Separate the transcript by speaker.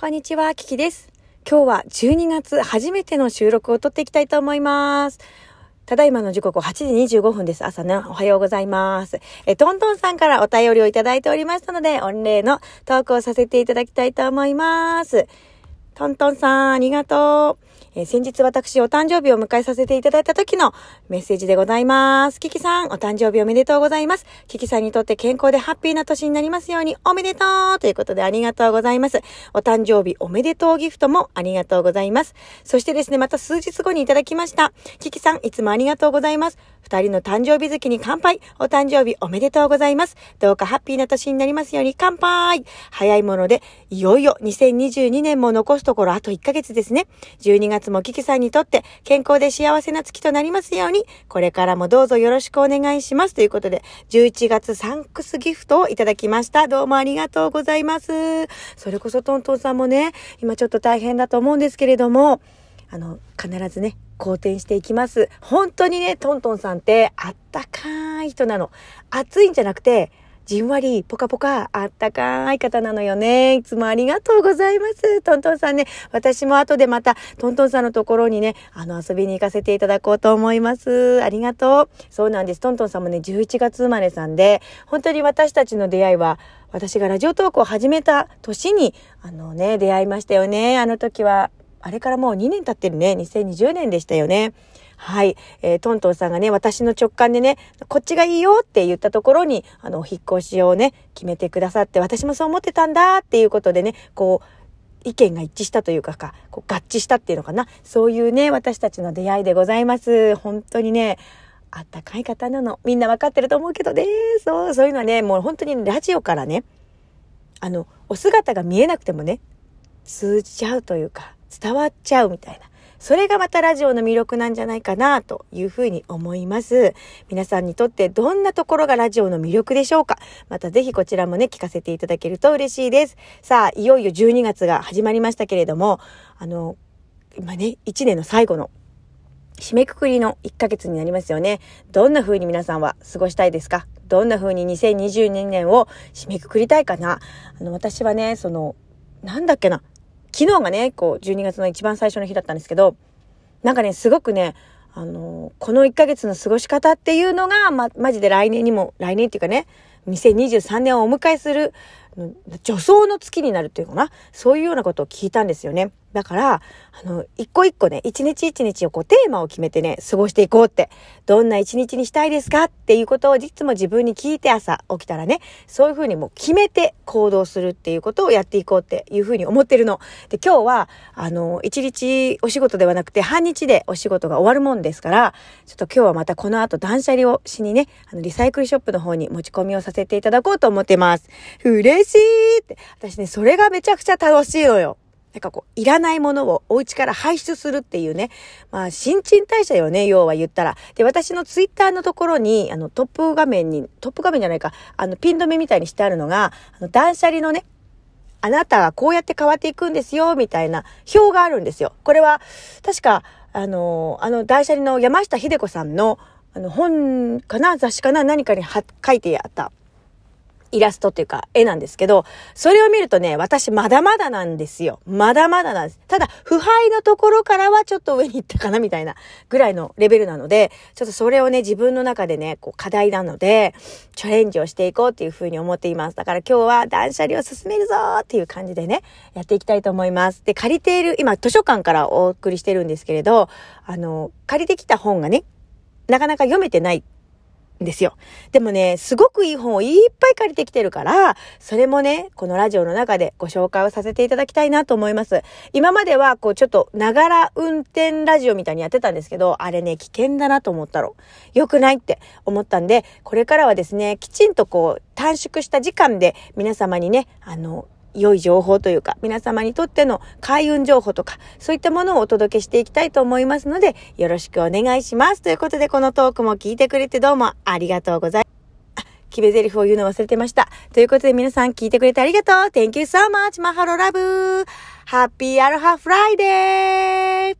Speaker 1: こんにちは、キキです。今日は12月初めての収録を撮っていきたいと思います。ただいまの時刻8時25分です。朝ね、おはようございます。え、トントンさんからお便りをいただいておりましたので、御礼のトークをさせていただきたいと思います。トントンさん、ありがとう。えー先日私お誕生日を迎えさせていただいた時のメッセージでございます。キキさん、お誕生日おめでとうございます。キキさんにとって健康でハッピーな年になりますようにおめでとうということでありがとうございます。お誕生日おめでとうギフトもありがとうございます。そしてですね、また数日後にいただきました。キキさん、いつもありがとうございます。二人の誕生日月に乾杯。お誕生日おめでとうございます。どうかハッピーな年になりますように乾杯。早いもので、いよいよ2022年も残すところあと1ヶ月ですね。12月もキキさんにとって健康で幸せな月となりますように、これからもどうぞよろしくお願いします。ということで、11月サンクスギフトをいただきました。どうもありがとうございます。それこそトントンさんもね、今ちょっと大変だと思うんですけれども、あの、必ずね、好転していきます。本当にね、トントンさんってあったかい人なの。暑いんじゃなくて、じんわり、ポカポカ、あったかい方なのよね。いつもありがとうございます。トントンさんね、私も後でまた、トントンさんのところにね、あの、遊びに行かせていただこうと思います。ありがとう。そうなんです。トントンさんもね、11月生まれさんで、本当に私たちの出会いは、私がラジオトークを始めた年に、あのね、出会いましたよね。あの時は、あれからもう2年経ってるね。2020年でしたよね。はい。えートントンさんがね、私の直感でね、こっちがいいよって言ったところに、あの、引っ越しをね、決めてくださって、私もそう思ってたんだっていうことでね、こう、意見が一致したというかか、こう合致したっていうのかな。そういうね、私たちの出会いでございます。本当にね、あったかい方なの。みんなわかってると思うけどね。そう、そういうのはね、もう本当にラジオからね、あの、お姿が見えなくてもね、通じちゃうというか、伝わっちゃうみたいな。それがまたラジオの魅力なんじゃないかなというふうに思います。皆さんにとってどんなところがラジオの魅力でしょうか？またぜひこちらもね、聞かせていただけると嬉しいです。さあ、いよいよ12月が始まりましたけれども、あの、今ね、1年の最後の締めくくりの1ヶ月になりますよね。どんな風に皆さんは過ごしたいですか？どんな風に2022年を締めくくりたいかな？あの、私はね、その、なんだっけな？昨日がね、こう、12月の一番最初の日だったんですけど、なんかね、すごくね、あの、この1ヶ月の過ごし方っていうのが、ま、マジで来年にも、来年っていうかね、2023年をお迎えする、助走の月になるっていうかな。そういうようなことを聞いたんですよね。だから、あの、一個一個ね、一日一日をこうテーマを決めてね、過ごしていこうって、どんな一日にしたいですか？っていうことをいつも自分に聞いて朝起きたらね、そういうふうにもう決めて行動するっていうことをやっていこうっていうふうに思ってるの。で、今日は、あの、一日お仕事ではなくて半日でお仕事が終わるもんですから、ちょっと今日はまたこの後断捨離をしにね、あの、リサイクルショップの方に持ち込みをさせていただこうと思ってます。嬉しいって。私ね、それがめちゃくちゃ楽しいのよ。なんかこう、いらないものをお家から排出するっていうね。まあ、新陳代謝よね、要は言ったら。で、私のツイッターのところに、あの、トップ画面に、トップ画面じゃないか、あの、ピン止めみたいにしてあるのが、あの、断捨離のね、あなたはこうやって変わっていくんですよ、みたいな表があるんですよ。これは、確か、あの、あの、断捨離の山下秀子さんの、あの、本かな雑誌かな何かに書いてあったイラストっていうか絵なんですけど、それを見るとね、私まだまだなんですよ。まだまだなんです。ただ、腐敗のところからはちょっと上に行ったかなみたいなぐらいのレベルなので、ちょっとそれをね、自分の中でね、こう課題なので、チャレンジをしていこうっていうふうに思っています。だから今日は断捨離を進めるぞーっていう感じでね、やっていきたいと思います。で、借りている、今図書館からお送りしてるんですけれど、あの、借りてきた本がね、なかなか読めてないですよ。でもね、すごくいい本をいっぱい借りてきてるから、それもね、このラジオの中でご紹介をさせていただきたいなと思います。今までは、こう、ちょっと、ながら運転ラジオみたいにやってたんですけど、あれね、危険だなと思ったの。良くないって思ったんで、これからはですね、きちんとこう、短縮した時間で皆様にね、あの、良い情報というか、皆様にとっての開運情報とか、そういったものをお届けしていきたいと思いますので、よろしくお願いします。ということで、このトークも聞いてくれてどうもありがとうございます。あ決め台詞を言うの忘れてました。ということで皆さん聞いてくれてありがとう !Thank you so much! Mahalo love happy aloha Friday